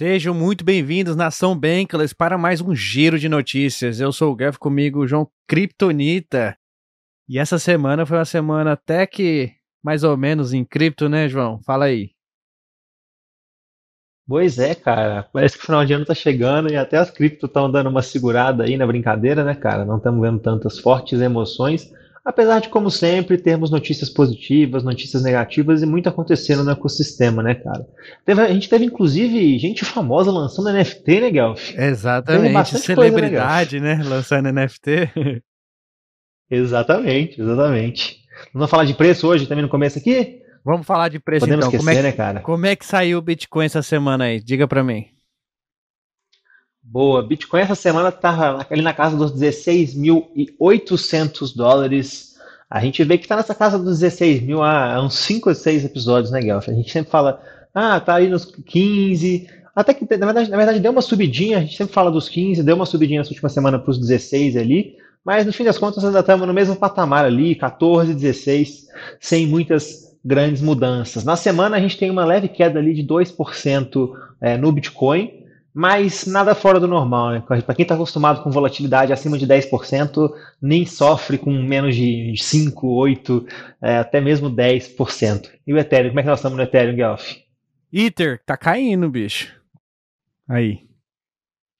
Sejam muito bem-vindos, Nação Bankless, para mais um giro de notícias. Eu sou o Gav, comigo João Kryptonita. E essa semana foi uma semana até que mais ou menos em cripto, né, João? Fala aí. Pois é, cara. Parece que o final de ano tá chegando e até as cripto estão dando uma segurada aí na brincadeira, né, cara? Não estamos vendo tantas fortes emoções. Apesar de, como sempre, termos notícias positivas, notícias negativas e muito acontecendo no ecossistema, né, cara? Teve, a gente teve, inclusive, gente famosa lançando NFT, né, Guelph? Exatamente, celebridade, coisa, né, né, lançando NFT. exatamente, exatamente. Vamos falar de preço hoje também no começo aqui? Vamos falar de preço Podemos então. Esquecer, como é que, né, cara? Como é que saiu o Bitcoin essa semana aí? Diga para mim. Boa. Bitcoin essa semana está ali na casa dos 16.800 dólares. A gente vê que está nessa casa dos 16 mil há uns 5 ou 6 episódios, né, Guelph? A gente sempre fala, ah, tá aí nos 15. Até que, na verdade, na verdade, deu uma subidinha. A gente sempre fala dos 15, deu uma subidinha nessa última semana para os 16 ali. Mas no fim das contas, ainda estamos no mesmo patamar ali, 14, 16, sem muitas grandes mudanças. Na semana, a gente tem uma leve queda ali de 2% é, no Bitcoin mas nada fora do normal, né? Para quem está acostumado com volatilidade acima de 10%, nem sofre com menos de 5, 8, é, até mesmo 10%. E o Ethereum, como é que nós estamos no Ethereum, Guelph? Ether, tá caindo, bicho. Aí.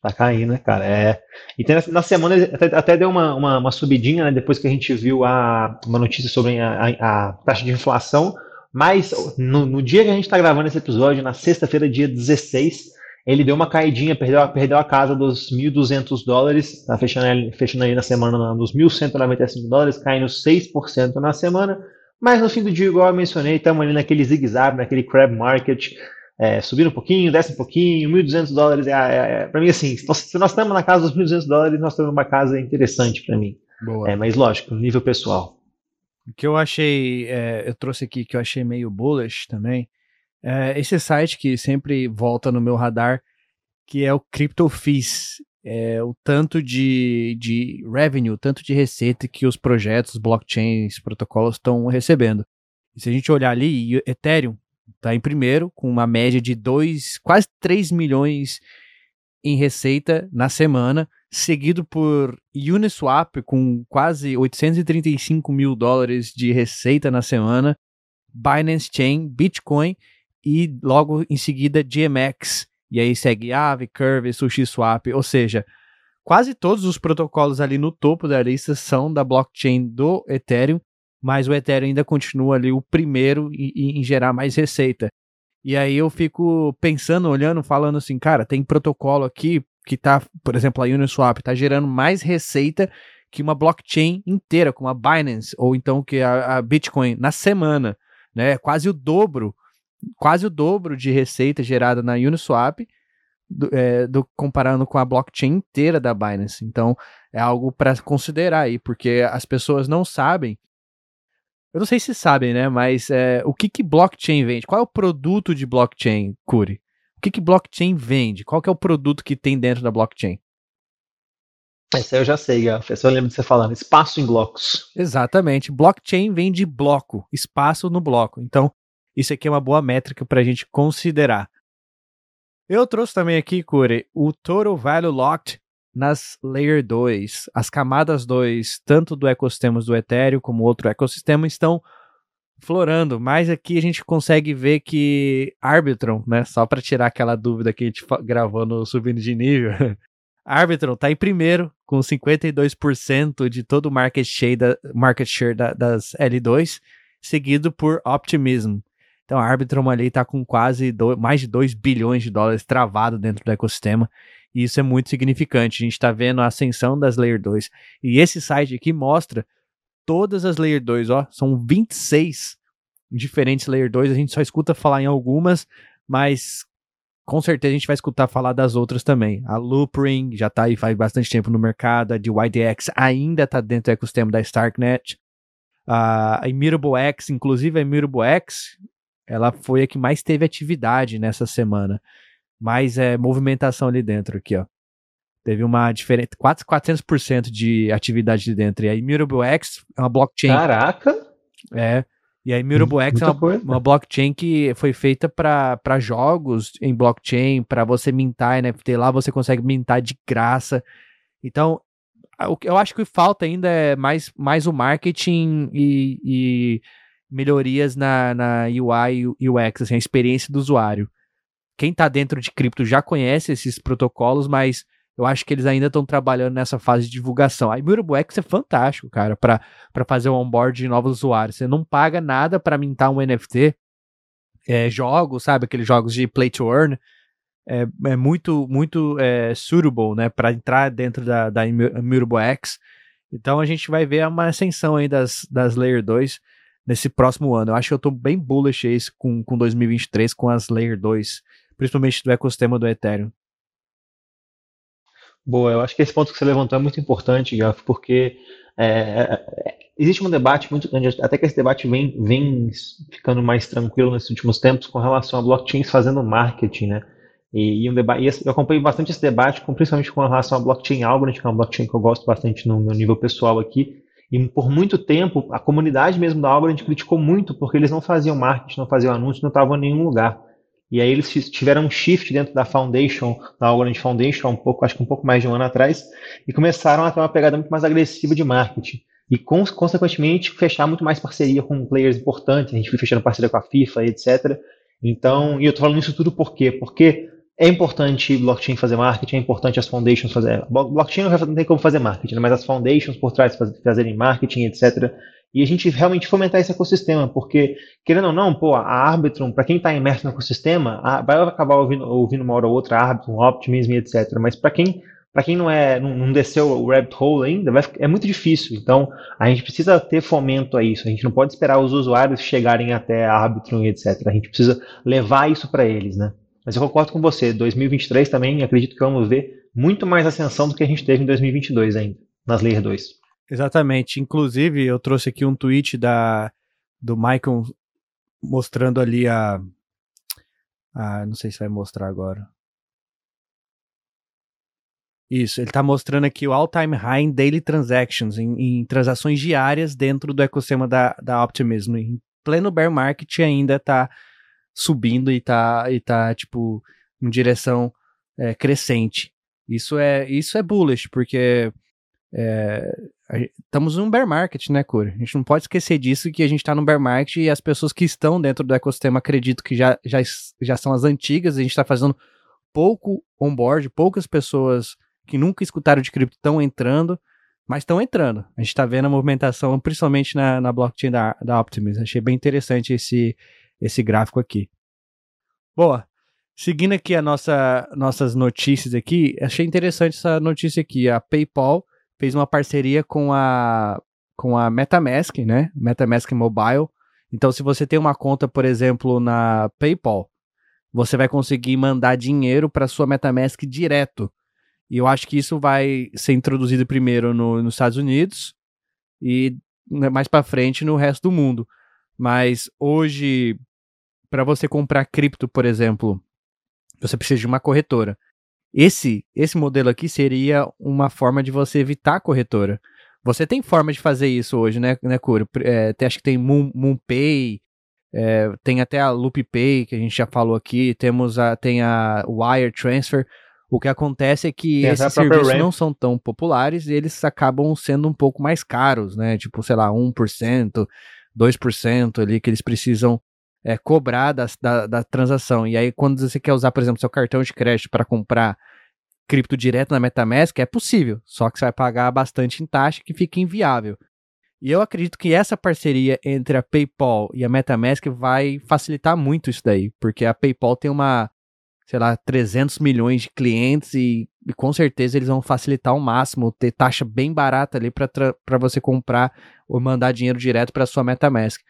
Tá caindo, né, cara? É. E tem, na semana até, até deu uma, uma, uma, subidinha, né? Depois que a gente viu a, uma notícia sobre a, a, a taxa de inflação. Mas no, no dia que a gente está gravando esse episódio, na sexta-feira, dia 16, ele deu uma caidinha, perdeu, perdeu a casa dos 1.200 dólares, tá fechando, fechando aí na semana nos 1.195 dólares, caindo 6% na semana. Mas no fim do dia, igual eu mencionei, estamos ali naquele zigue-zague, naquele crab market, é, subindo um pouquinho, desce um pouquinho, 1.200 dólares. É, é, é para mim, assim, se nós, estamos na casa dos 1.200 dólares, nós estamos numa casa interessante para mim. Boa. É, mas lógico, nível pessoal. O que eu achei, é, eu trouxe aqui que eu achei meio bullish também, é, esse site que sempre volta no meu radar, que é o CryptoFees. É, o tanto de, de revenue, tanto de receita que os projetos, blockchains, protocolos estão recebendo. E se a gente olhar ali, Ethereum está em primeiro, com uma média de 2, quase 3 milhões em receita na semana, seguido por Uniswap, com quase 835 mil dólares de receita na semana, Binance Chain, Bitcoin e logo em seguida GMX. E aí segue Aave, Curve, SushiSwap, ou seja, quase todos os protocolos ali no topo da lista são da blockchain do Ethereum, mas o Ethereum ainda continua ali o primeiro em, em gerar mais receita. E aí eu fico pensando, olhando, falando assim, cara, tem protocolo aqui que tá, por exemplo, a Uniswap tá gerando mais receita que uma blockchain inteira, como a Binance, ou então que a, a Bitcoin na semana, né? Quase o dobro quase o dobro de receita gerada na Uniswap, do, é, do, comparando com a blockchain inteira da Binance. Então, é algo para considerar aí, porque as pessoas não sabem. Eu não sei se sabem, né? Mas é, o que, que blockchain vende? Qual é o produto de blockchain, Curi? O que, que blockchain vende? Qual é o produto que tem dentro da blockchain? Esse eu já sei, Gaf. eu lembro de você falando. Espaço em blocos. Exatamente. Blockchain vem de bloco, espaço no bloco. Então, isso aqui é uma boa métrica para a gente considerar. Eu trouxe também aqui, Cure, o Total Value Locked nas Layer 2. As camadas 2, tanto do ecossistema do Ethereum como outro ecossistema, estão florando, mas aqui a gente consegue ver que Arbitron, né, só para tirar aquela dúvida que a gente gravou no Subindo de Nível, Arbitron está em primeiro, com 52% de todo o market share, da, market share da, das L2, seguido por Optimism, então a Arbitrum ali está com quase do, mais de 2 bilhões de dólares travado dentro do ecossistema. E isso é muito significante. A gente está vendo a ascensão das Layer 2. E esse site aqui mostra todas as Layer 2, ó. São 26 diferentes Layer 2. A gente só escuta falar em algumas, mas com certeza a gente vai escutar falar das outras também. A Loopring já está aí faz bastante tempo no mercado. A de YDX ainda está dentro do ecossistema da Starknet. A Immutable X, inclusive a Immutable X, ela foi a que mais teve atividade nessa semana. Mais é, movimentação ali dentro aqui, ó. Teve uma diferença, 400% de atividade ali dentro. E a Immutable X é uma blockchain. Caraca! É. E a Immutable X é uma, uma, blockchain que foi feita para jogos em blockchain, para você mintar NFT lá, você consegue mintar de graça. Então, eu acho que falta ainda é mais, mais o marketing e, e melhorias na, na UI e UX, assim, a experiência do usuário. Quem está dentro de cripto já conhece esses protocolos, mas eu acho que eles ainda estão trabalhando nessa fase de divulgação. A Immutable X é fantástico, cara, para fazer o onboard de novos usuários. Você não paga nada para mintar um NFT. É, jogos, sabe? Aqueles jogos de play to earn. É, é muito, muito é, suitable, né? Para entrar dentro da, da Immutable X. Então a gente vai ver uma ascensão aí das, das Layer 2 nesse próximo ano. Eu acho que eu estou bem bullish aí com, com 2023, com as Layer 2, principalmente do ecossistema do Ethereum. Boa, eu acho que esse ponto que você levantou é muito importante, Gaf, porque é, é, existe um debate muito grande, até que esse debate vem, vem ficando mais tranquilo nesses últimos tempos com relação a blockchains fazendo marketing, né? E, e, um debate, e eu acompanho bastante esse debate, com, principalmente com relação a blockchain Algorand, que é uma blockchain que eu gosto bastante no meu nível pessoal aqui, e por muito tempo, a comunidade mesmo da Algorand criticou muito, porque eles não faziam marketing, não faziam anúncio, não estavam em nenhum lugar. E aí eles tiveram um shift dentro da Foundation, da Algorand Foundation, um pouco, acho que um pouco mais de um ano atrás, e começaram a ter uma pegada muito mais agressiva de marketing. E, consequentemente, fechar muito mais parceria com players importantes. A gente foi fechando parceria com a FIFA, etc. Então, e eu estou falando isso tudo por quê? Porque é importante blockchain fazer marketing, é importante as foundations fazer. Blockchain não tem como fazer marketing, né? mas as foundations por trás fazerem marketing, etc. E a gente realmente fomentar esse ecossistema, porque, querendo ou não, pô, a Arbitrum, para quem está imerso no ecossistema, vai acabar ouvindo, ouvindo uma hora ou outra Arbitrum, Optimism, etc. Mas para quem para quem não é não, não, desceu o rabbit hole ainda, vai, é muito difícil. Então, a gente precisa ter fomento a isso. A gente não pode esperar os usuários chegarem até a Arbitrum, etc. A gente precisa levar isso para eles, né? Mas eu concordo com você, 2023 também acredito que vamos ver muito mais ascensão do que a gente teve em 2022 ainda, nas Layer 2. Exatamente. Inclusive, eu trouxe aqui um tweet da, do Michael mostrando ali a, a. Não sei se vai mostrar agora. Isso, ele está mostrando aqui o all-time high em daily transactions, em, em, transações diárias dentro do ecossistema da, da Optimism. Em pleno bear market ainda está subindo e tá, e tá tipo, em direção é, crescente. Isso é, isso é bullish, porque é, estamos num bear market, né, Cura? A gente não pode esquecer disso, que a gente está num bear market e as pessoas que estão dentro do ecossistema acredito que já, já, já são as antigas, a gente está fazendo pouco onboard, poucas pessoas que nunca escutaram de cripto estão entrando, mas estão entrando. A gente está vendo a movimentação, principalmente na, na blockchain da, da Optimus. Achei bem interessante esse, esse gráfico aqui. Boa. Seguindo aqui a nossa nossas notícias aqui, achei interessante essa notícia aqui. A PayPal fez uma parceria com a com a MetaMask, né? MetaMask Mobile. Então, se você tem uma conta, por exemplo, na PayPal, você vai conseguir mandar dinheiro para sua MetaMask direto. E eu acho que isso vai ser introduzido primeiro no, nos Estados Unidos e né, mais para frente no resto do mundo. Mas hoje para você comprar cripto, por exemplo, você precisa de uma corretora. Esse, esse modelo aqui seria uma forma de você evitar a corretora. Você tem forma de fazer isso hoje, né, né Curo? É, acho que tem Moon, MoonPay, é, tem até a LoopPay, que a gente já falou aqui, temos a, tem a Wire Transfer. O que acontece é que tem esses serviços não são tão populares e eles acabam sendo um pouco mais caros, né? Tipo, sei lá, 1%, 2% ali que eles precisam é, cobrar da, da, da, transação. E aí, quando você quer usar, por exemplo, seu cartão de crédito para comprar cripto direto na MetaMask, é possível, só que você vai pagar bastante em taxa que fica inviável. E eu acredito que essa parceria entre a PayPal e a MetaMask vai facilitar muito isso daí, porque a PayPal tem uma, sei lá, 300 milhões de clientes e, e com certeza eles vão facilitar ao máximo, ter taxa bem barata ali para você comprar ou mandar dinheiro direto para sua MetaMask.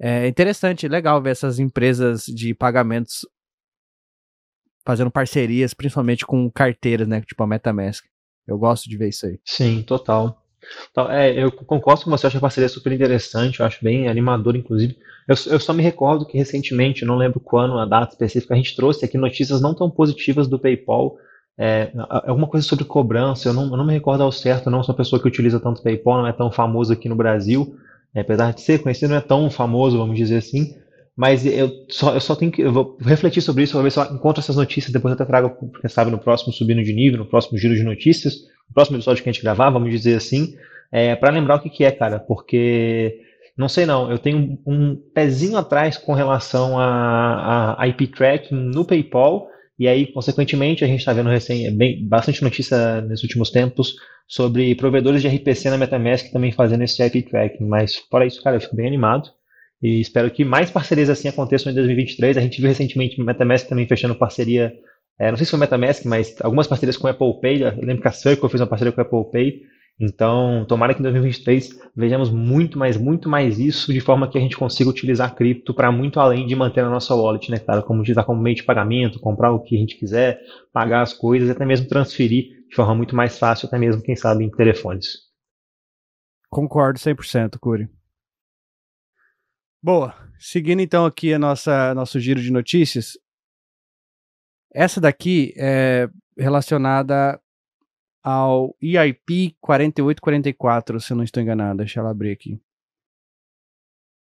É interessante, legal ver essas empresas de pagamentos fazendo parcerias, principalmente com carteiras, né? Tipo a MetaMask. Eu gosto de ver isso aí. Sim, total. Então, é, eu concordo com você, acho a parceria super interessante, eu acho bem animador, inclusive. Eu, eu só me recordo que recentemente, não lembro quando, a data específica, a gente trouxe aqui notícias não tão positivas do PayPal, é, alguma coisa sobre cobrança, eu não, eu não me recordo ao certo, não sou uma pessoa que utiliza tanto PayPal, não é tão famoso aqui no Brasil, apesar de ser conhecido, não é tão famoso, vamos dizer assim. Mas eu só, eu só tenho que. Eu vou refletir sobre isso, vou ver se eu encontro essas notícias, depois eu até trago, quem sabe, no próximo Subindo de Nível, no próximo Giro de Notícias, no próximo episódio que a gente gravar, vamos dizer assim, é, para lembrar o que, que é, cara, porque. Não sei não, eu tenho um pezinho atrás com relação a, a IP tracking no PayPal, e aí, consequentemente, a gente está vendo recém, bem, bastante notícia nesses últimos tempos sobre provedores de RPC na MetaMask também fazendo esse IP tracking. Mas, fora isso, cara, eu fico bem animado. E espero que mais parcerias assim aconteçam em 2023. A gente viu recentemente MetaMask também fechando parceria, é, não sei se foi MetaMask, mas algumas parcerias com o Apple Pay. Eu lembro que a Circle fez uma parceria com o Apple Pay. Então, tomara que em 2023 vejamos muito mais, muito mais isso, de forma que a gente consiga utilizar cripto para muito além de manter a nossa wallet, né, cara? Como utilizar como meio de pagamento, comprar o que a gente quiser, pagar as coisas, até mesmo transferir de forma muito mais fácil, até mesmo, quem sabe, em telefones. Concordo 100%, Curi. Boa. Seguindo então aqui a nossa nosso giro de notícias. Essa daqui é relacionada ao EIP 4844, se eu não estou enganado. Deixa ela abrir aqui.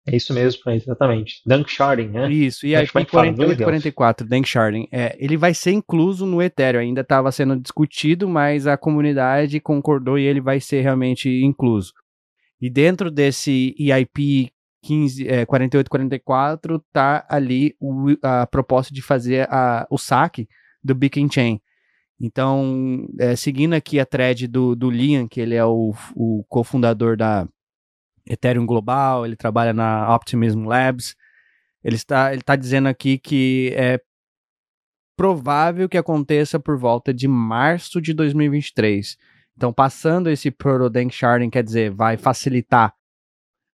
É isso mesmo, exatamente. Dunk Sharding, né? Isso, EIP 4844, Dunk Sharding. É, ele vai ser incluso no Ethereum, ainda estava sendo discutido, mas a comunidade concordou e ele vai ser realmente incluso. E dentro desse EIP 15, é, 4844 tá ali o, a proposta de fazer a, o saque do Beacon Chain. Então, é, seguindo aqui a thread do, do Liam, que ele é o, o cofundador da Ethereum Global, ele trabalha na Optimism Labs, ele está, ele está dizendo aqui que é provável que aconteça por volta de março de 2023. Então, passando esse Proto Dank Sharding, quer dizer, vai facilitar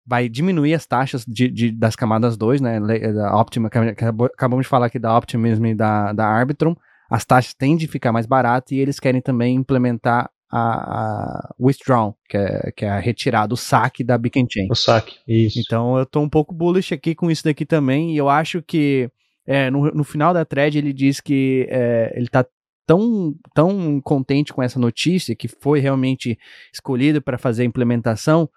vai diminuir as taxas de, de, das camadas 2, né? Da Optima, acabamos de falar aqui da Optimism e da, da Arbitrum. As taxas tendem a ficar mais baratas e eles querem também implementar a, a withdraw, que é, que é a retirada, o saque da Beacon Chain. O saque, isso. Então eu tô um pouco bullish aqui com isso daqui também e eu acho que é, no, no final da thread ele diz que é, ele tá tão, tão contente com essa notícia que foi realmente escolhido para fazer a implementação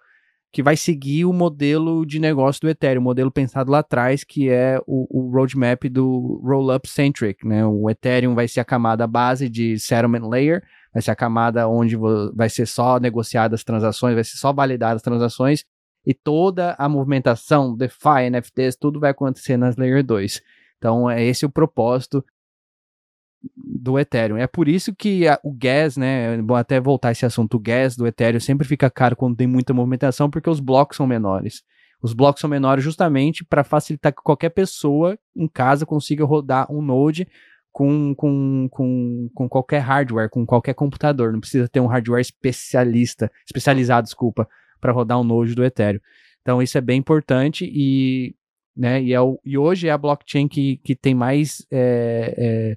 que vai seguir o modelo de negócio do Ethereum, o modelo pensado lá atrás, que é o, o roadmap do Rollup Centric. Né? O Ethereum vai ser a camada base de Settlement Layer, vai ser a camada onde vai ser só negociadas as transações, vai ser só validadas as transações, e toda a movimentação, DeFi, NFTs, tudo vai acontecer nas Layer 2. Então, é esse o propósito do Ethereum. É por isso que a, o gas, né, bom até voltar esse assunto, o gas do Ethereum sempre fica caro quando tem muita movimentação, porque os blocos são menores. Os blocos são menores justamente para facilitar que qualquer pessoa em casa consiga rodar um node com, com, com, com qualquer hardware, com qualquer computador. Não precisa ter um hardware especialista, especializado, desculpa, para rodar um node do Ethereum. Então isso é bem importante e, né, e, é o, e hoje é a blockchain que, que tem mais é, é,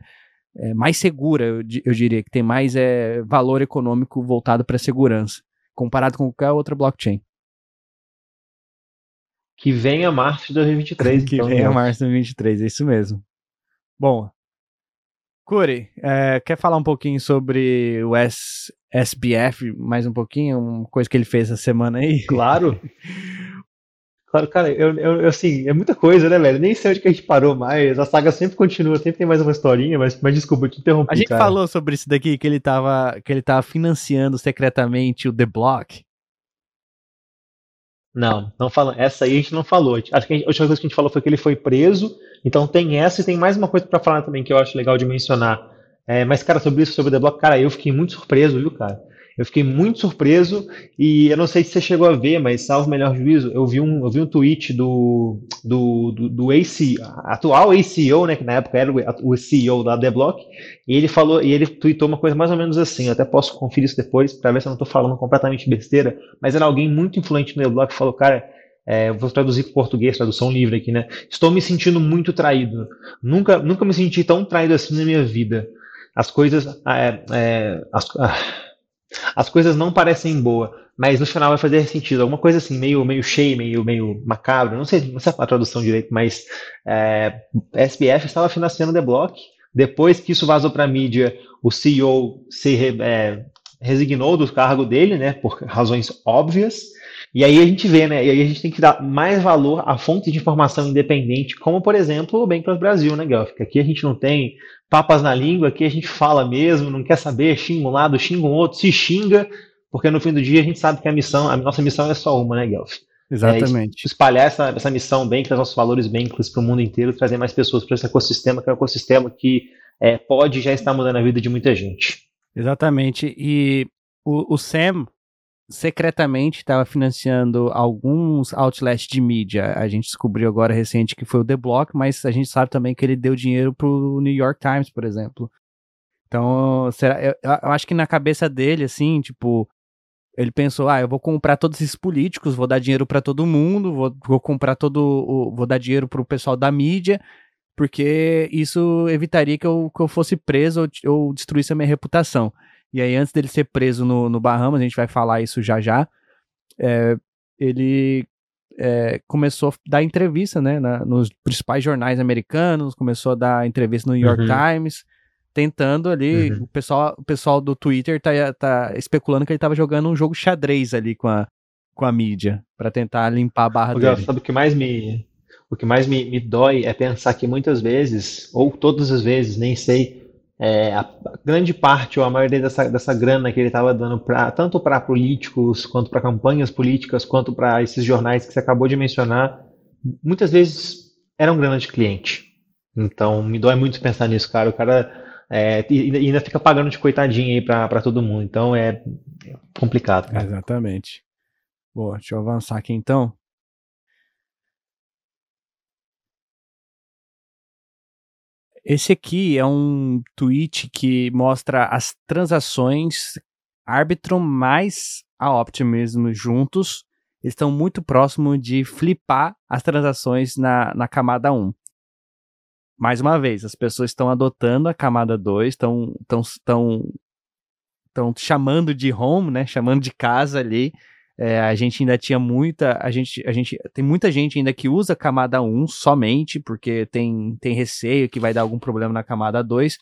é, mais segura, eu, eu, diria, que tem mais é, valor econômico voltado para a segurança, comparado com qualquer outra blockchain. Que venha março de 2023. que então, venha março de 2023, é isso mesmo. Bom, Curi, é, quer falar um pouquinho sobre o S, SBF, mais um pouquinho, uma coisa que ele fez essa semana aí? Claro. Claro, cara, eu, eu, assim, é muita coisa, né, velho? Nem sei onde que a gente parou mais. A saga sempre continua, sempre tem mais uma historinha, mas, mas desculpa, eu te interrompi. A gente cara. falou sobre isso daqui, que ele tava, que ele tava financiando secretamente o The Block. Não, não fala. Essa aí a gente não falou. Acho que a, gente, a última coisa que a gente falou foi que ele foi preso. Então tem essa e tem mais uma coisa para falar também que eu acho legal de mencionar. É, mas, cara, sobre isso, sobre o The Block, cara, eu fiquei muito surpreso, viu, cara? Eu fiquei muito surpreso e eu não sei se você chegou a ver, mas salvo melhor juízo, eu vi um, eu vi um tweet do, do, do, do AC, atual ACO, né, que na época era o, CEO da The Block, e ele falou, e ele tweetou uma coisa mais ou menos assim, eu até posso conferir isso depois para ver se eu não estou falando completamente besteira, mas era alguém muito influente no The Block que falou, cara, é, vou traduzir para português, tradução livre aqui, né? Estou me sentindo muito traído. Nunca, nunca me senti tão traído assim na minha vida. As coisas, é, é, as, ah, as coisas não parecem boas, mas no final vai fazer sentido. Alguma coisa assim, meio, meio cheia, meio, meio macabro. Não sei, não sei a tradução direito, mas é, SBF estava financiando The Block. Depois que isso vazou para a mídia, o CEO se é, resignou do cargo dele, né, por razões óbvias. E aí a gente vê, né? E aí a gente tem que dar mais valor a fontes de informação independente, como por exemplo o Bankless Brasil, né, Guelph? Aqui a gente não tem papas na língua, aqui a gente fala mesmo, não quer saber, xinga um lado, xinga um outro, se xinga, porque no fim do dia a gente sabe que a missão, a nossa missão é só uma, né, Guelph? Exatamente. É espalhar essa, essa missão bem, os nossos valores bem para o mundo inteiro, trazer mais pessoas para esse ecossistema, que é um ecossistema que é, pode já estar mudando a vida de muita gente. Exatamente. E o, o Sam secretamente estava financiando alguns outlets de mídia. A gente descobriu agora recente que foi o The Block, mas a gente sabe também que ele deu dinheiro para o New York Times, por exemplo. Então, será, eu, eu acho que na cabeça dele, assim, tipo, ele pensou, ah, eu vou comprar todos esses políticos, vou dar dinheiro para todo mundo, vou, vou comprar todo, o, vou dar dinheiro pro pessoal da mídia, porque isso evitaria que eu, que eu fosse preso ou, ou destruísse a minha reputação. E aí, antes dele ser preso no, no Bahamas, a gente vai falar isso já já, é, ele é, começou a dar entrevista, né, na, nos principais jornais americanos, começou a dar entrevista no New York uhum. Times, tentando ali, uhum. o, pessoal, o pessoal do Twitter tá, tá especulando que ele tava jogando um jogo xadrez ali com a, com a mídia, para tentar limpar a barra dele. Sabe o que mais me o que mais me, me dói é pensar que muitas vezes, ou todas as vezes, nem sei, é, a grande parte ou a maioria dessa, dessa grana que ele estava dando pra, tanto para políticos, quanto para campanhas políticas, quanto para esses jornais que você acabou de mencionar, muitas vezes eram grana de cliente. Então me dói muito pensar nisso, cara. O cara é, ainda fica pagando de coitadinho aí para todo mundo. Então é complicado, cara. Exatamente. Boa, deixa eu avançar aqui então. Esse aqui é um tweet que mostra as transações Arbitrum mais a Optimism juntos. Estão muito próximos de flipar as transações na, na camada 1 mais uma vez, as pessoas estão adotando a camada 2, estão tão, tão, tão chamando de home, né? Chamando de casa ali. É, a gente ainda tinha muita. A gente, a gente tem muita gente ainda que usa camada 1 somente, porque tem, tem receio que vai dar algum problema na camada 2.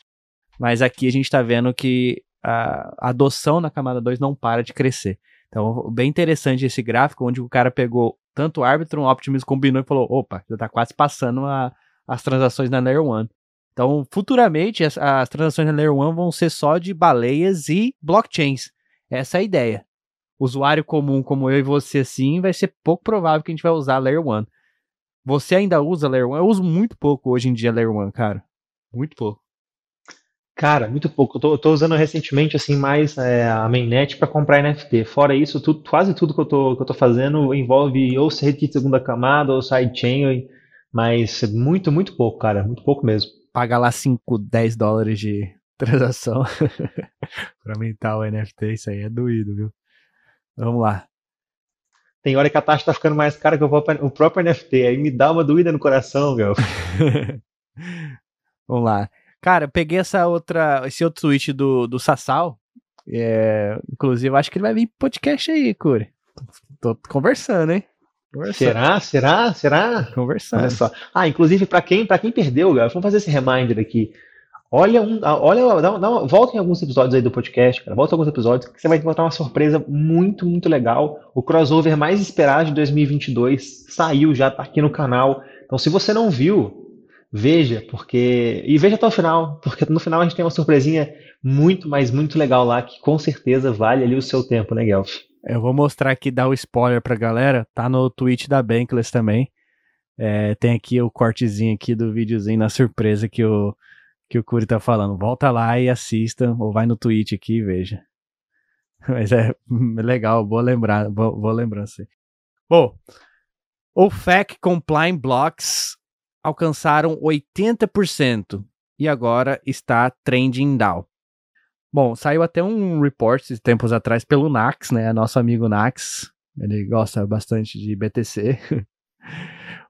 Mas aqui a gente está vendo que a adoção na camada 2 não para de crescer. Então, bem interessante esse gráfico, onde o cara pegou tanto o Arbitrum, Optimus combinou e falou: opa, já está quase passando a, as transações na Layer 1. Então, futuramente, as, as transações na Layer 1 vão ser só de baleias e blockchains. Essa é a ideia. Usuário comum como eu e você, assim, vai ser pouco provável que a gente vai usar a Layer 1. Você ainda usa Layer 1? Eu uso muito pouco hoje em dia Layer 1, cara. Muito pouco. Cara, muito pouco. Eu tô, eu tô usando recentemente assim mais é, a mainnet para comprar NFT. Fora isso, tudo, quase tudo que eu, tô, que eu tô fazendo envolve ou ser de segunda camada ou sidechain. Mas muito, muito pouco, cara. Muito pouco mesmo. Paga lá 5, 10 dólares de transação para aumentar o NFT, isso aí é doído, viu? Vamos lá. Tem hora que a taxa tá ficando mais cara que o próprio NFT. Aí me dá uma doída no coração, meu. Vamos lá. Cara, eu peguei essa outra, esse outro tweet do, do Sassal. É, inclusive, acho que ele vai vir podcast aí, Curi. Tô conversando, hein? Será? Será? Será? Conversando. Olha só. Ah, inclusive, para quem, pra quem perdeu, galera, vamos fazer esse reminder aqui. Olha, um, olha dá, dá, volta em alguns episódios aí do podcast, cara. Volta em alguns episódios que você vai encontrar uma surpresa muito, muito legal. O crossover mais esperado de 2022 saiu já, tá aqui no canal. Então, se você não viu, veja, porque. E veja até o final, porque no final a gente tem uma surpresinha muito, mas muito legal lá, que com certeza vale ali o seu tempo, né, Guelph? Eu vou mostrar aqui, dar o spoiler pra galera. Tá no tweet da Bankless também. É, tem aqui o cortezinho aqui do videozinho na surpresa que o, que o Curi tá falando. Volta lá e assista, ou vai no tweet aqui e veja. Mas é legal, boa, lembrar, boa, boa lembrança. Bom, o FAC Compliant Blocks alcançaram 80% e agora está trending down. Bom, saiu até um report tempos atrás pelo Nax, né? Nosso amigo Nax. Ele gosta bastante de BTC.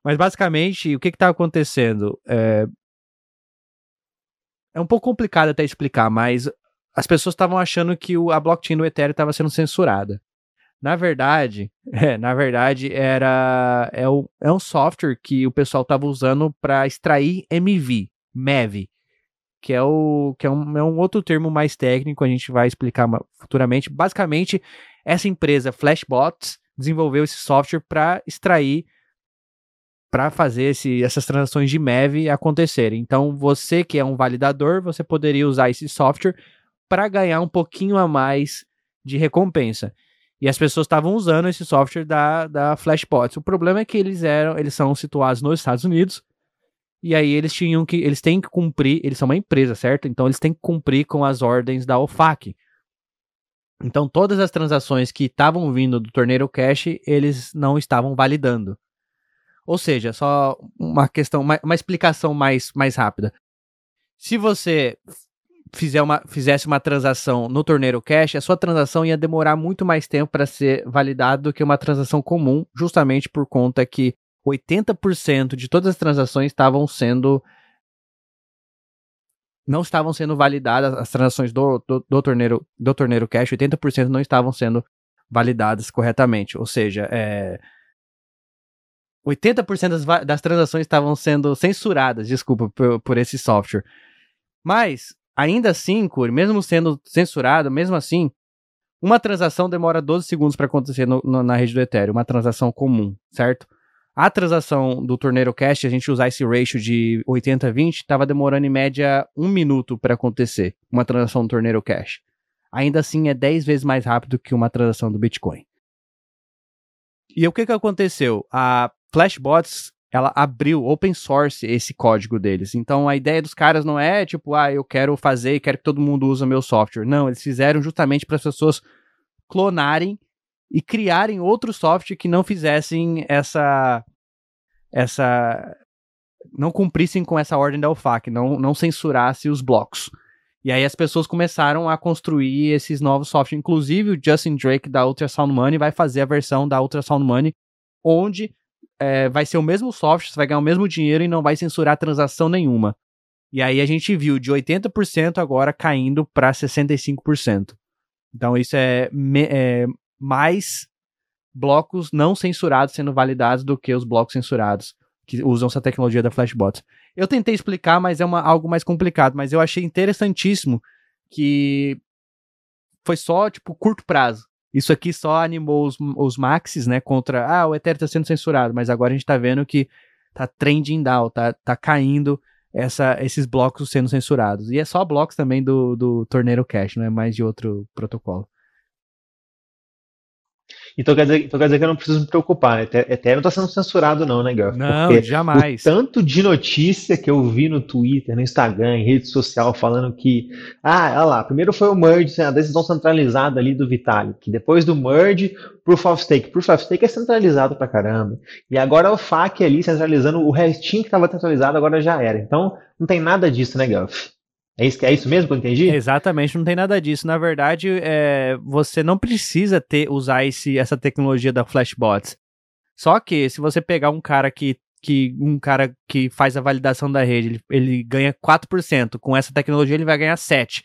Mas basicamente, o que está acontecendo? É... é um pouco complicado até explicar, mas as pessoas estavam achando que a blockchain do Ethereum estava sendo censurada. Na verdade, é, na verdade era é, o, é um software que o pessoal estava usando para extrair MV, MEV, que é, o, que é um, é um outro termo mais técnico, a gente vai explicar futuramente. Basicamente, essa empresa Flashbots desenvolveu esse software para extrair, para fazer esse, essas transações de MEV acontecerem. Então, você que é um validador, você poderia usar esse software para ganhar um pouquinho a mais de recompensa. E as pessoas estavam usando esse software da, da Flashbots. O problema é que eles eram, eles são situados nos Estados Unidos. E aí eles tinham que, eles têm que cumprir, eles são uma empresa, certo? Então eles têm que cumprir com as ordens da OFAC. Então todas as transações que estavam vindo do Torneiro Cash, eles não estavam validando. Ou seja, só uma questão, uma, uma explicação mais, mais rápida. Se você fizer uma, fizesse uma transação no Torneiro Cash, a sua transação ia demorar muito mais tempo para ser validada do que uma transação comum, justamente por conta que 80% de todas as transações estavam sendo não estavam sendo validadas as transações do, do, do torneiro do torneiro cash 80% não estavam sendo validadas corretamente ou seja é, 80% das, das transações estavam sendo censuradas desculpa por, por esse software mas Ainda assim, Curi, mesmo sendo censurado, mesmo assim, uma transação demora 12 segundos para acontecer no, no, na rede do Ethereum, uma transação comum, certo? A transação do Torneiro Cash, a gente usar esse ratio de 80 a 20, estava demorando em média um minuto para acontecer, uma transação do Torneiro Cash. Ainda assim, é 10 vezes mais rápido que uma transação do Bitcoin. E o que, que aconteceu? A Flashbots ela abriu open source esse código deles. Então a ideia dos caras não é tipo, ah, eu quero fazer e quero que todo mundo use o meu software. Não, eles fizeram justamente para as pessoas clonarem e criarem outro software que não fizessem essa essa não cumprissem com essa ordem da UFAC, não não censurasse os blocos. E aí as pessoas começaram a construir esses novos softwares, inclusive o Justin Drake da Ultrasound Money vai fazer a versão da Ultrasound Money onde é, vai ser o mesmo software, você vai ganhar o mesmo dinheiro e não vai censurar transação nenhuma. E aí a gente viu de 80% agora caindo para 65%. Então isso é, me, é, mais blocos não censurados sendo validados do que os blocos censurados que usam essa tecnologia da Flashbots. Eu tentei explicar, mas é uma, algo mais complicado, mas eu achei interessantíssimo que foi só tipo curto prazo. Isso aqui só animou os, os maxis, né, contra, ah, o Ethereum está sendo censurado, mas agora a gente está vendo que tá trending down, tá, tá caindo essa, esses blocos sendo censurados. E é só blocos também do, do Torneiro Cash, não é mais de outro protocolo. Então quer, dizer, então quer dizer que eu não preciso me preocupar, né? Ethereum não está sendo censurado não, né, Guff? Não, Porque jamais. O tanto de notícia que eu vi no Twitter, no Instagram, em rede social, falando que, ah, olha lá, primeiro foi o merge, a decisão centralizada ali do Vitalik, depois do merge, Proof of Stake. Proof of Stake é centralizado pra caramba. E agora o FAQ ali centralizando, o restinho que estava centralizado agora já era. Então não tem nada disso, né, Guff? É isso, é isso mesmo que eu entendi? Exatamente, não tem nada disso. Na verdade, é, você não precisa ter usar esse, essa tecnologia da Flashbots. Só que se você pegar um cara que, que um cara que faz a validação da rede, ele, ele ganha 4%, com essa tecnologia ele vai ganhar 7.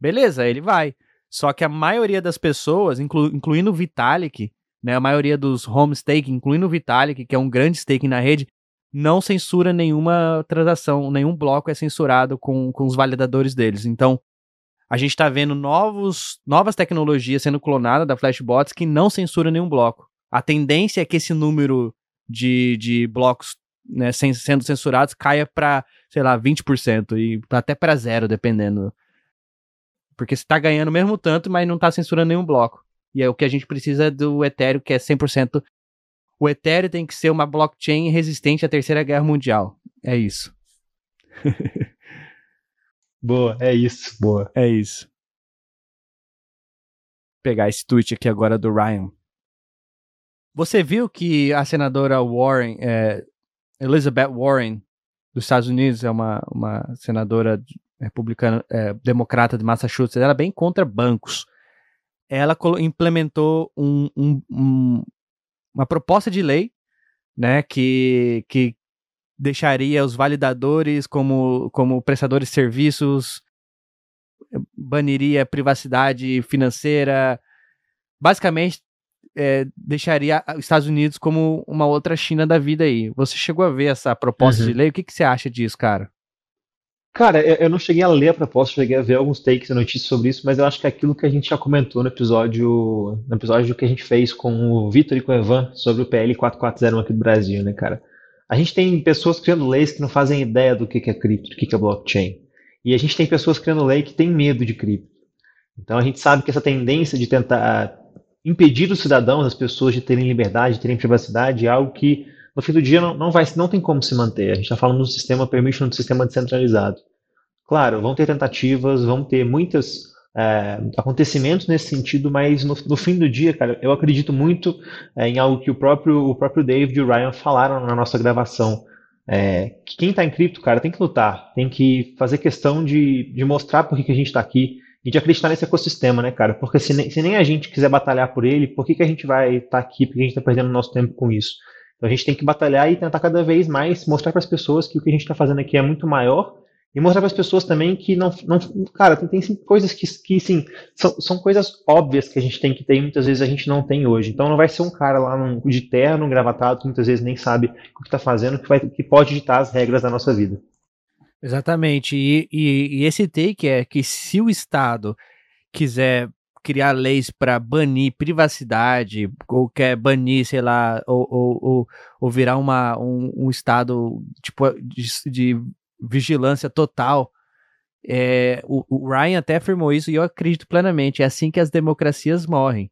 Beleza, ele vai. Só que a maioria das pessoas, inclu, incluindo o Vitalik, né, a maioria dos home incluindo o Vitalik, que é um grande stake na rede, não censura nenhuma transação, nenhum bloco é censurado com, com os validadores deles. Então, a gente está vendo novos, novas tecnologias sendo clonadas da Flashbots que não censura nenhum bloco. A tendência é que esse número de, de blocos né, sendo censurados caia para, sei lá, 20% e até para zero, dependendo. Porque você está ganhando mesmo tanto, mas não está censurando nenhum bloco. E é o que a gente precisa do Ethereum, que é 100% o Ethereum tem que ser uma blockchain resistente à Terceira Guerra Mundial. É isso. boa, é isso, boa. É isso. Vou pegar esse tweet aqui agora do Ryan. Você viu que a senadora Warren, é, Elizabeth Warren, dos Estados Unidos, é uma, uma senadora republicana, é, democrata de Massachusetts, ela é bem contra bancos. Ela implementou um, um, um, uma proposta de lei, né, que, que deixaria os validadores como, como prestadores de serviços, baniria privacidade financeira, basicamente é, deixaria os Estados Unidos como uma outra China da vida aí. Você chegou a ver essa proposta uhum. de lei? O que, que você acha disso, cara? Cara, eu não cheguei a ler a proposta, cheguei a ver alguns takes e notícias sobre isso, mas eu acho que é aquilo que a gente já comentou no episódio, no episódio que a gente fez com o Vitor e com o Evan sobre o PL 440 aqui do Brasil, né, cara? A gente tem pessoas criando leis que não fazem ideia do que é cripto, do que é blockchain. E a gente tem pessoas criando lei que têm medo de cripto. Então a gente sabe que essa tendência de tentar impedir os cidadãos, as pessoas de terem liberdade, de terem privacidade, é algo que no fim do dia não, não, vai, não tem como se manter. A gente está falando de um sistema permission, de um sistema descentralizado. Claro, vão ter tentativas, vão ter muitos é, acontecimentos nesse sentido, mas no, no, fim do dia, cara, eu acredito muito é, em algo que o próprio, o próprio David e o Ryan falaram na nossa gravação. É, que quem está em cripto, cara, tem que lutar, tem que fazer questão de, de mostrar por que, que a gente está aqui e de acreditar nesse ecossistema, né, cara? Porque se nem, se nem a gente quiser batalhar por ele, por que, que a gente vai estar tá aqui? Porque a gente está perdendo nosso tempo com isso. Então a gente tem que batalhar e tentar cada vez mais mostrar para as pessoas que o que a gente está fazendo aqui é muito maior e mostrar para as pessoas também que não, não cara, tem, tem coisas que, que sim, são, são coisas óbvias que a gente tem que ter e muitas vezes a gente não tem hoje. Então não vai ser um cara lá num, de terno, gravatado, que muitas vezes nem sabe o que está fazendo, que, vai, que pode ditar as regras da nossa vida. Exatamente. E, e, e esse take é que se o Estado quiser criar leis para banir privacidade, ou quer banir, sei lá, ou, ou, ou, ou virar uma, um, um estado tipo, de, de vigilância total. É, o, o, Ryan até afirmou isso e eu acredito plenamente. É assim que as democracias morrem.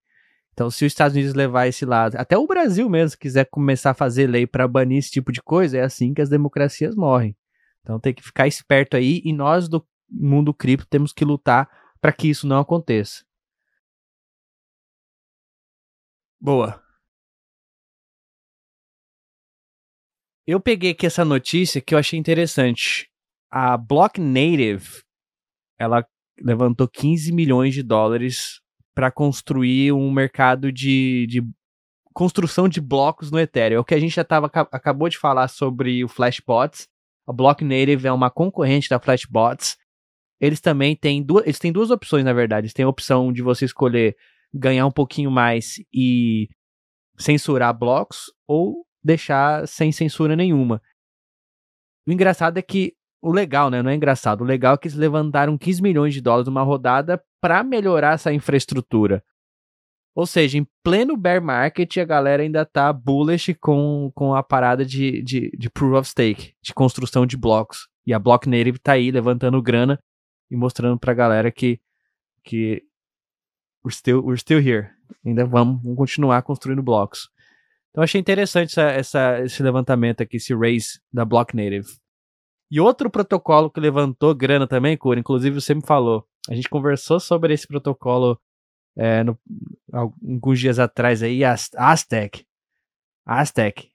Então, se os Estados Unidos levar esse lado, até o Brasil mesmo quiser começar a fazer lei para banir esse tipo de coisa, é assim que as democracias morrem. Então, tem que ficar esperto aí e nós do mundo cripto temos que lutar para que isso não aconteça. Boa. Eu peguei aqui essa notícia que eu achei interessante. A Block Native, ela levantou 15 milhões de dólares para construir um mercado de, de construção de blocos no Ethereum. É o que a gente já tava, acabou de falar sobre o Flashbots. A Block Native é uma concorrente da Flashbots. Eles também têm duas, eles têm duas opções, na verdade. Eles têm a opção de você escolher ganhar um pouquinho mais e censurar blocos ou deixar sem censura nenhuma. O engraçado é que o legal, né? Não é engraçado. O legal é que eles levantaram 15 milhões de dólares numa rodada para melhorar essa infraestrutura. Ou seja, em pleno bear market, a galera ainda tá bullish com, com a parada de, de, de proof of stake, de construção de blocos. E a Block Native tá aí levantando grana e mostrando pra galera que, que we're, still, we're still here. Ainda vamos, vamos continuar construindo blocos. Então achei interessante essa, essa, esse levantamento aqui, esse raise da Block Native. E outro protocolo que levantou grana também, Cura, inclusive você me falou. A gente conversou sobre esse protocolo é, no, alguns dias atrás aí, a Aztec. Aztec.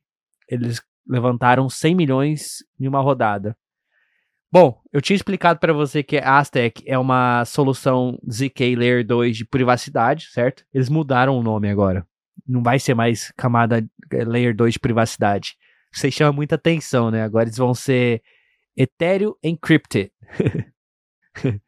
Eles levantaram 100 milhões em uma rodada. Bom, eu tinha explicado para você que a Aztec é uma solução ZK Layer 2 de privacidade, certo? Eles mudaram o nome agora não vai ser mais camada eh, layer 2 de privacidade. Isso chama muita atenção, né? Agora eles vão ser Ethereum Encrypted.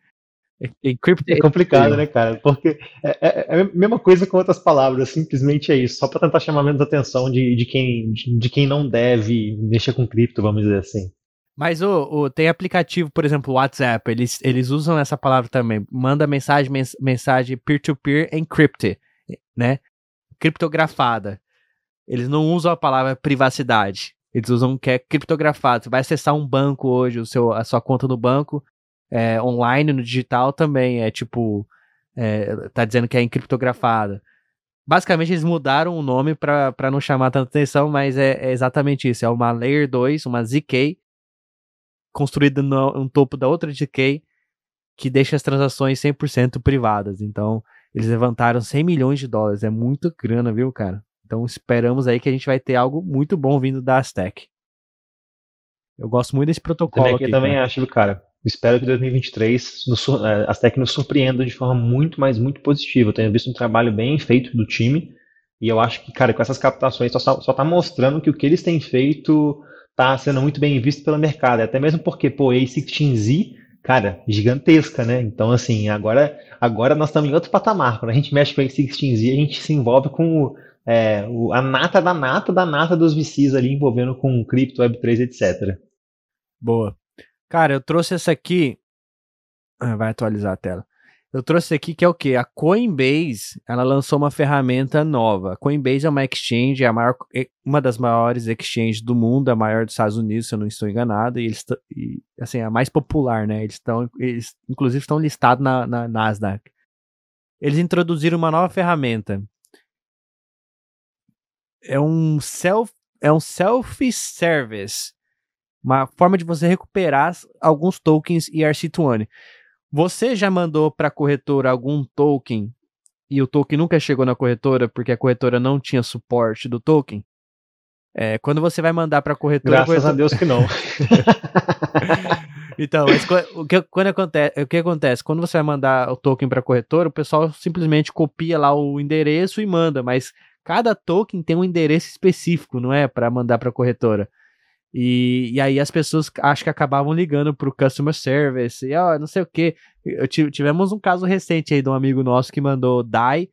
encrypted. É complicado, né, cara? Porque é, é, é, a mesma coisa com outras palavras, simplesmente é isso, só para tentar chamar menos atenção de, de, quem, de, de, quem não deve mexer com cripto, vamos dizer assim. Mas o, o, tem aplicativo, por exemplo, WhatsApp, eles, eles usam essa palavra também. Manda mensagem, mensagem peer-to-peer -peer encrypted, né? criptografada. Eles não usam a palavra privacidade. Eles usam que é criptografado. Você vai acessar um banco hoje, o seu, a sua conta no banco, é, online, no digital também, é tipo, é, tá dizendo que é encriptografada. Basicamente, eles mudaram o nome para não chamar tanta atenção, mas é, é, exatamente isso. É uma Layer 2, uma ZK, construída no, no topo da outra ZK, que deixa as transações 100% privadas. Então, eles levantaram 100 milhões de dólares. É muito grana, viu, cara? Então esperamos aí que a gente vai ter algo muito bom vindo da Aztec. Eu gosto muito desse protocolo. Também, aqui, também cara. acho, cara. Espero que 2023 nos, a é, Aztec nos surpreenda de forma muito, mais muito positiva. Eu tenho visto um trabalho bem feito do time. E eu acho que, cara, com essas captações só, só tá mostrando que o que eles têm feito tá sendo muito bem visto pelo mercado. Até mesmo porque, pô, A16Z cara, gigantesca, né? Então, assim, agora, agora nós estamos em outro patamar. Quando a gente mexe com a A16Z, a gente se envolve com o, é, o, a nata da nata da nata dos VCs ali, envolvendo com cripto, Web3, etc. Boa. Cara, eu trouxe essa aqui. Ah, vai atualizar a tela. Eu trouxe aqui que é o que? A Coinbase, ela lançou uma ferramenta nova. A Coinbase é uma exchange, é maior, uma das maiores exchanges do mundo, a maior dos Estados Unidos, se eu não estou enganado, e eles e, assim, a mais popular, né? Eles estão, eles inclusive estão listados na, na Nasdaq. Eles introduziram uma nova ferramenta. É um self, é um self-service, uma forma de você recuperar alguns tokens ERC20. Você já mandou para a corretora algum token e o token nunca chegou na corretora porque a corretora não tinha suporte do token? É, quando você vai mandar para a corretora. Graças a, corretora... a Deus que não. então, mas o que, quando acontece, o que acontece? Quando você vai mandar o token para a corretora, o pessoal simplesmente copia lá o endereço e manda, mas cada token tem um endereço específico, não é? Para mandar para a corretora. E, e aí as pessoas acho que acabavam ligando pro customer service, e ó, não sei o que. Tivemos um caso recente aí de um amigo nosso que mandou DAI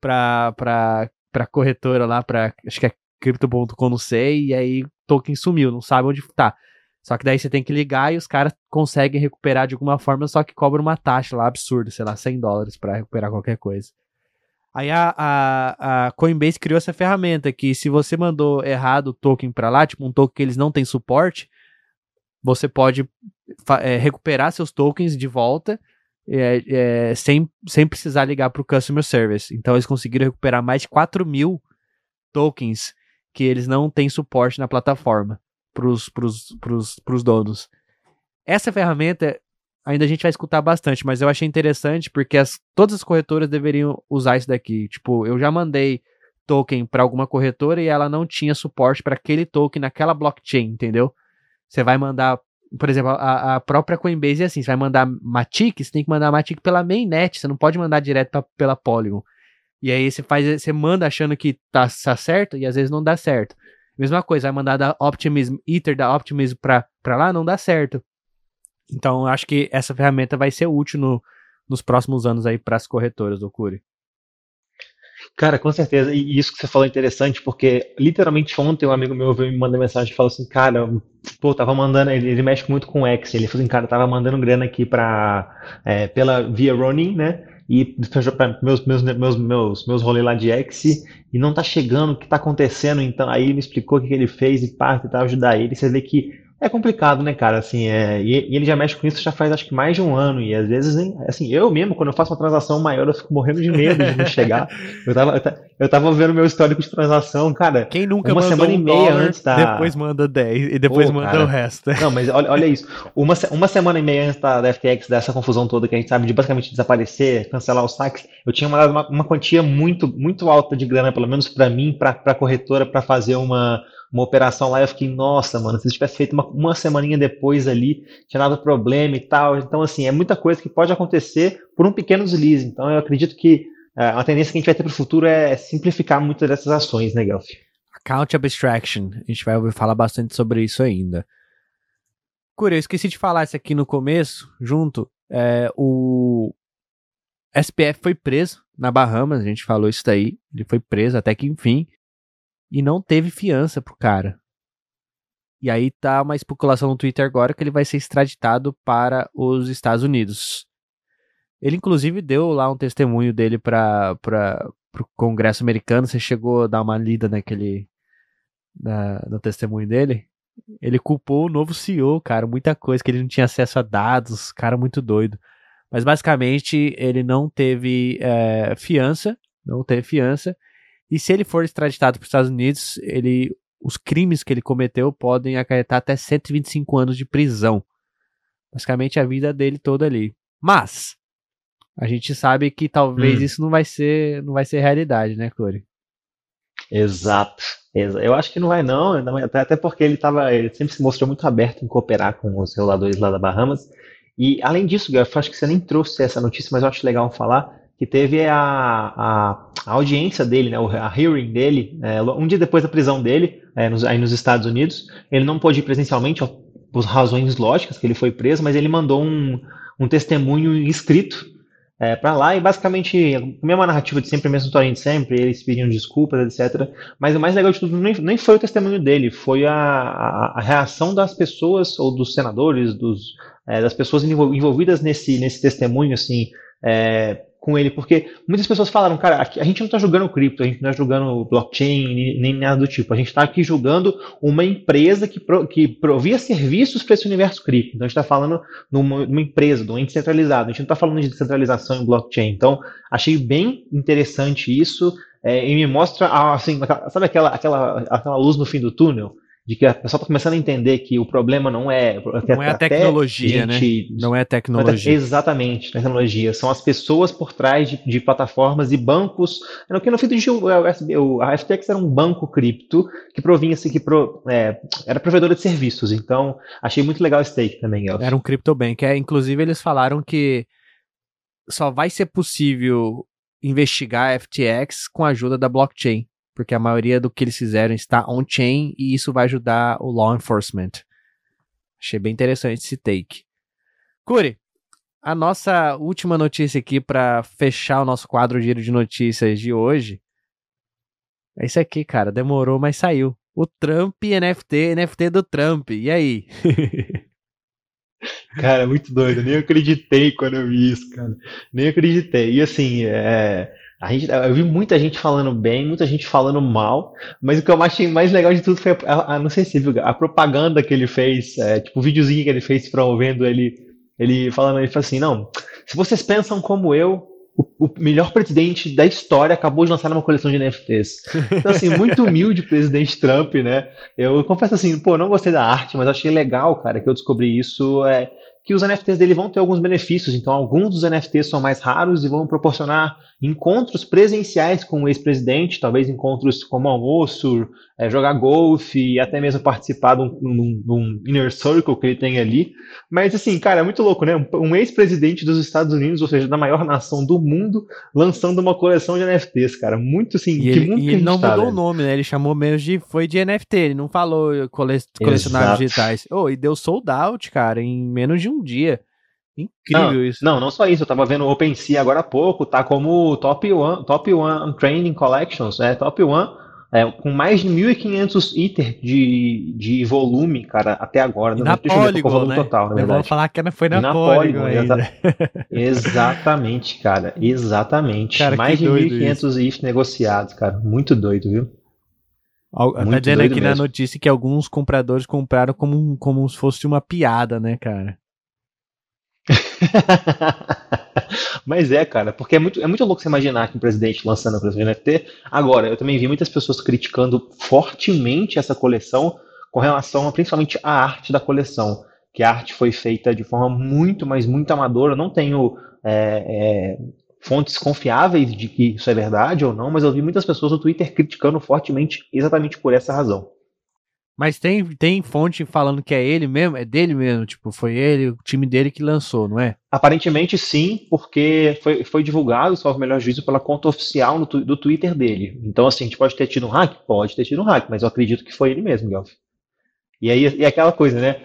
pra, pra, pra corretora lá, pra, acho que é crypto.com, não sei, e aí token sumiu, não sabe onde tá. Só que daí você tem que ligar e os caras conseguem recuperar de alguma forma, só que cobra uma taxa lá absurda, sei lá, 100 dólares para recuperar qualquer coisa. Aí a, a, a, Coinbase criou essa ferramenta que se você mandou errado o token para lá, tipo um token que eles não têm suporte, você pode é, recuperar seus tokens de volta é, é, sem, sem precisar ligar para o Customer Service. Então eles conseguiram recuperar mais de 4 mil tokens que eles não têm suporte na plataforma para os donos. Essa ferramenta ainda a gente vai escutar bastante, mas eu achei interessante porque as, todas as corretoras deveriam usar isso daqui. Tipo, eu já mandei token para alguma corretora e ela não tinha suporte para aquele token naquela blockchain, entendeu? Você vai mandar, por exemplo, a, a própria Coinbase é assim, você vai mandar Matic, você tem que mandar Matic pela mainnet, você não pode mandar direto pra, pela Polygon. E aí você faz, você manda achando que tá, tá certo e às vezes não dá certo. Mesma coisa, vai mandar da Optimism, Ether da Optimism pra, pra lá, não dá certo. Então, acho que essa ferramenta vai ser útil no, nos próximos anos aí para as corretoras, do Curi. Cara, com certeza. E isso que você falou é interessante, porque literalmente ontem um amigo meu veio me mandar mensagem e falou assim, cara, pô, tava mandando, ele, ele mexe muito com X, ele falou assim, cara, tava mandando grana aqui para é, pela via running, né? E meus, meus, meus, meus, meus rolês lá de X e não tá chegando, o que tá acontecendo? Então aí ele me explicou o que, que ele fez e parte e tal, ajudar ele. Você vê que é complicado, né, cara? Assim, é, e, e, ele já mexe com isso já faz acho que mais de um ano. E às vezes, hein, assim, eu mesmo, quando eu faço uma transação maior, eu fico morrendo de medo de não chegar. Eu tava, eu tava vendo meu histórico de transação, cara. Quem nunca uma semana um e meia antes da. Depois manda 10 e depois Pô, manda cara. o resto. Não, mas olha, olha isso. Uma, uma semana e meia antes da, da FTX, dessa confusão toda que a gente sabe de basicamente desaparecer, cancelar os saques, eu tinha mandado uma, uma quantia muito, muito alta de grana, pelo menos para mim, para a corretora, para fazer uma uma operação lá, eu fiquei, nossa, mano, se tivesse feito uma, uma semaninha depois ali, tinha dado problema e tal. Então, assim, é muita coisa que pode acontecer por um pequeno deslize. Então, eu acredito que uh, a tendência que a gente vai ter para o futuro é simplificar muitas dessas ações, né, Guelph? Account Abstraction. A gente vai ouvir falar bastante sobre isso ainda. Cura, eu esqueci de falar isso aqui no começo, junto. É, o SPF foi preso na Bahamas, a gente falou isso daí. Ele foi preso até que enfim e não teve fiança pro cara. E aí tá uma especulação no Twitter agora que ele vai ser extraditado para os Estados Unidos. Ele inclusive deu lá um testemunho dele para para o Congresso americano. Você chegou a dar uma lida naquele na, no testemunho dele? Ele culpou o novo CEO, cara, muita coisa que ele não tinha acesso a dados, cara muito doido. Mas basicamente ele não teve é, fiança, não teve fiança e se ele for extraditado para os Estados Unidos, ele, os crimes que ele cometeu podem acarretar até 125 anos de prisão. Basicamente a vida dele toda ali. Mas a gente sabe que talvez hum. isso não vai ser, não vai ser realidade, né, Corey? Exato. Eu acho que não vai não, até porque ele tava, ele sempre se mostrou muito aberto em cooperar com os reguladores lá da Bahamas. E além disso, eu acho que você nem trouxe essa notícia, mas eu acho legal falar que teve a, a, a audiência dele, né, a hearing dele, é, um dia depois da prisão dele, é, nos, aí nos Estados Unidos. Ele não pôde ir presencialmente, ó, por razões lógicas que ele foi preso, mas ele mandou um, um testemunho escrito é, para lá e basicamente a mesma narrativa de sempre, a mesma historinha de sempre, eles pedindo desculpas, etc. Mas o mais legal de tudo nem, nem foi o testemunho dele, foi a, a, a reação das pessoas, ou dos senadores, dos, é, das pessoas envolvidas nesse, nesse testemunho, assim, é, com ele, porque muitas pessoas falaram, cara, a gente não está julgando cripto, a gente não está julgando blockchain, nem, nada do tipo. A gente está aqui julgando uma empresa que, pro, que provia serviços para esse universo cripto. Então a gente está falando numa, numa, empresa, de um ente centralizado. A gente não está falando de descentralização em blockchain. Então achei bem interessante isso é, e me mostra, assim, sabe aquela, aquela, aquela luz no fim do túnel? De que a pessoa está começando a entender que o problema não é não é a tecnologia, gente, né? Não é a tecnologia. Exatamente, tecnologia. São as pessoas por trás de, de plataformas e bancos. No que no fim do a FTX era um banco cripto que provinha-se que pro, é, era provedora de serviços. Então achei muito legal esse take também. Elcio. Era um CryptoBank. É, inclusive eles falaram que só vai ser possível investigar a FTX com a ajuda da blockchain porque a maioria do que eles fizeram está on-chain e isso vai ajudar o law enforcement. Achei bem interessante esse take. Curi, a nossa última notícia aqui para fechar o nosso quadro giro de notícias de hoje é isso aqui, cara. Demorou, mas saiu. O Trump NFT, NFT do Trump. E aí? cara, muito doido. Nem acreditei quando eu vi isso, cara. Nem acreditei. E assim, é a gente, eu vi muita gente falando bem, muita gente falando mal, mas o que eu achei mais legal de tudo foi a, a não sei se viu, a propaganda que ele fez, é, tipo o videozinho que ele fez promovendo ele, ele falando, ele falou assim, não, se vocês pensam como eu, o, o, melhor presidente da história acabou de lançar uma coleção de NFTs. Então, assim, muito humilde o presidente Trump, né? Eu, confesso assim, pô, não gostei da arte, mas achei legal, cara, que eu descobri isso. É, que os NFTs dele vão ter alguns benefícios. Então, alguns dos NFTs são mais raros e vão proporcionar encontros presenciais com o ex-presidente, talvez encontros como almoço, é, jogar golfe e até mesmo participar de um, de, um, inner circle que ele tem ali. Mas assim, cara, é muito louco, né? Um, ex-presidente dos Estados Unidos, ou seja, da maior nação do mundo, lançando uma coleção de NFTs, cara. Muito assim, e ele, e ele não tá, mudou né? o nome, né? Ele chamou mesmo de foi de NFT, ele não falou cole, colecionários digitais. Oh, e deu sold out, cara, em menos de um dia. Incrível não, isso. Não, não só isso. Eu tava vendo o OpenSea agora há pouco, tá como top one, top one training collections, é top one, é, com mais de 1.500 ITER de, de volume, cara, até agora. na Polygon, volume né? total, na verdade. falar que foi na, na Polygon, Polygon exa Exatamente, cara, exatamente. Cara, mais de 1.500 ITER negociados, cara. Muito doido, viu? Tá Muito tá dizendo aqui mesmo. na notícia que alguns compradores compraram como, como se fosse uma piada, né, cara? Mas é, cara, porque é muito, é muito louco você imaginar que um presidente lançando a coleção de NFT. Agora, eu também vi muitas pessoas criticando fortemente essa coleção com relação a, principalmente à arte da coleção. Que a arte foi feita de forma muito, mas muito amadora. Eu não tenho é, é, fontes confiáveis de que isso é verdade ou não, mas eu vi muitas pessoas no Twitter criticando fortemente exatamente por essa razão. Mas tem, tem fonte falando que é ele mesmo, é dele mesmo, tipo, foi ele, o time dele que lançou, não é? Aparentemente sim, porque foi, foi divulgado, salvo o melhor juízo, pela conta oficial no, do Twitter dele. Então, assim, a gente pode ter tido um hack? Pode ter tido um hack, mas eu acredito que foi ele mesmo, Guelph. E aí, e aquela coisa, né?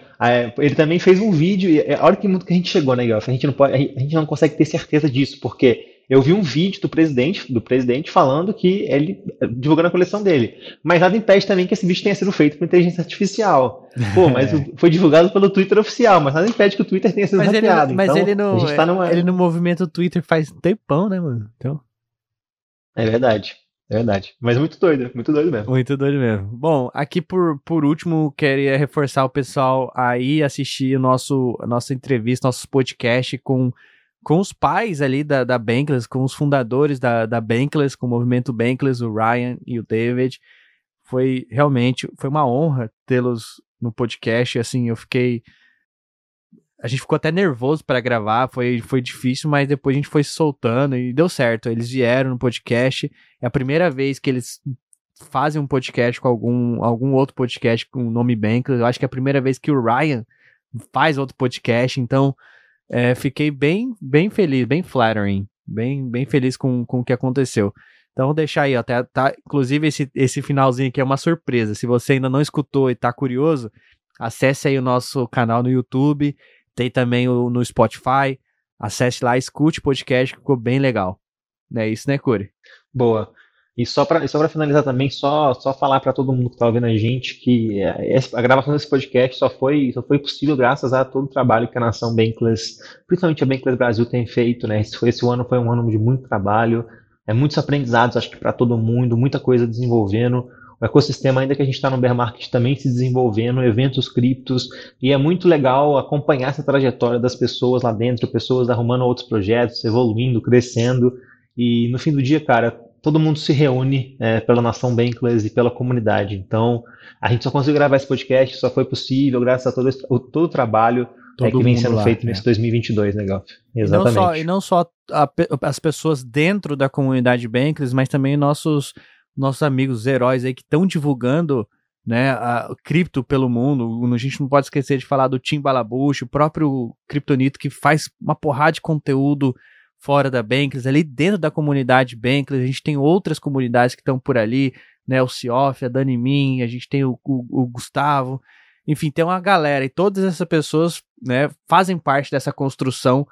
Ele também fez um vídeo, e a hora que, que a gente chegou, né, Guelph? A gente, não pode, a gente não consegue ter certeza disso, porque eu vi um vídeo do presidente, do presidente falando que ele divulgando a coleção dele. Mas nada impede também que esse vídeo tenha sido feito por inteligência artificial. Pô, mas é. foi divulgado pelo Twitter oficial, mas nada impede que o Twitter tenha sido mas hackeado. Ele, mas então, ele não, tá numa... ele no movimento Twitter faz tempão, né, mano? Então... É verdade. É verdade. Mas muito doido, muito doido mesmo. Muito doido mesmo. Bom, aqui por, por último, queria reforçar o pessoal aí assistir o nosso, a nossa entrevista, nosso podcast com com os pais ali da, da Bankless, com os fundadores da, da Bankless, com o movimento Bankless, o Ryan e o David. Foi realmente, foi uma honra tê-los no podcast, assim, eu fiquei a gente ficou até nervoso para gravar, foi, foi difícil, mas depois a gente foi soltando e deu certo. Eles vieram no podcast, é a primeira vez que eles fazem um podcast com algum, algum outro podcast com o nome Bankless. Eu acho que é a primeira vez que o Ryan faz outro podcast, então é, fiquei bem, bem feliz, bem flattering, bem, bem feliz com, com o que aconteceu. Então, vou deixar aí, ó, tá, tá, inclusive esse, esse finalzinho aqui é uma surpresa. Se você ainda não escutou e tá curioso, acesse aí o nosso canal no YouTube, tem também o, no Spotify, acesse lá, escute o podcast, ficou bem legal. É isso, né, Curi? Boa. E só para só finalizar também, só, só falar para todo mundo que está ouvindo a gente que a gravação desse podcast só foi, só foi possível graças a todo o trabalho que a Nação Bankless, principalmente a Bankless Brasil, tem feito. Né? Esse, esse ano foi um ano de muito trabalho, é, muitos aprendizados, acho que para todo mundo, muita coisa desenvolvendo. O ecossistema, ainda que a gente está no bear market, também se desenvolvendo, eventos criptos, e é muito legal acompanhar essa trajetória das pessoas lá dentro, pessoas arrumando outros projetos, evoluindo, crescendo. E no fim do dia, cara, todo mundo se reúne é, pela nação Bankless e pela comunidade. Então, a gente só conseguiu gravar esse podcast, só foi possível graças a todo, esse, todo o trabalho é, que vem sendo lá, feito é. nesse 2022, né, Galf? Exatamente. E não só, e não só a, as pessoas dentro da comunidade Bankless, mas também nossos, nossos amigos heróis aí que estão divulgando né, a cripto pelo mundo. A gente não pode esquecer de falar do Tim Balabush, o próprio Kryptonito que faz uma porrada de conteúdo fora da Bankless, ali dentro da comunidade Bankless, a gente tem outras comunidades que estão por ali, né, o Cioff, a Dani Min, a gente tem o, o, o, Gustavo, enfim, tem uma galera, e todas essas pessoas, né, fazem parte dessa construção,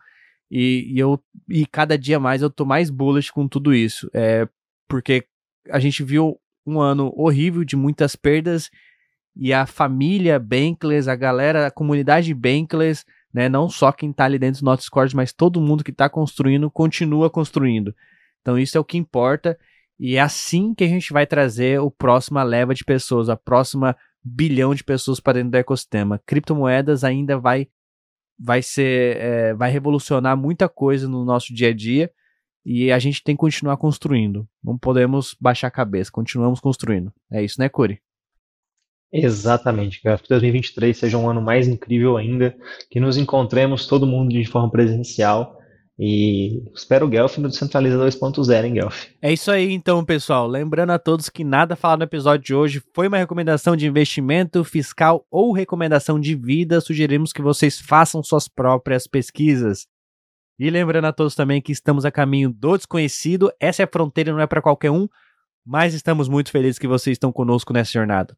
e, e eu, e cada dia mais eu tô mais bullish com tudo isso, é, porque a gente viu um ano horrível de muitas perdas, e a família Bankless, a galera, a comunidade Bankless, né? Não só quem está ali dentro do nosso Discord, mas todo mundo que está construindo continua construindo. Então isso é o que importa e é assim que a gente vai trazer o próxima leva de pessoas, a próxima bilhão de pessoas para dentro do ecossistema. Criptomoedas ainda vai vai ser é, vai revolucionar muita coisa no nosso dia a dia e a gente tem que continuar construindo. Não podemos baixar a cabeça, continuamos construindo. É isso, né, Curi? Exatamente, que 2023 seja um ano mais incrível ainda, que nos encontremos todo mundo de forma presencial e espero o Guelph no Descentraliza 2.0, hein, Guelph? É isso aí então, pessoal. Lembrando a todos que nada falado no episódio de hoje foi uma recomendação de investimento fiscal ou recomendação de vida. Sugerimos que vocês façam suas próprias pesquisas. E lembrando a todos também que estamos a caminho do desconhecido. Essa é a fronteira, não é para qualquer um, mas estamos muito felizes que vocês estão conosco nessa jornada.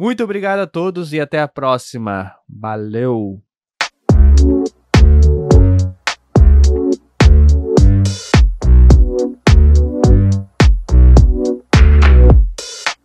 Muito obrigado a todos e até a próxima. Valeu!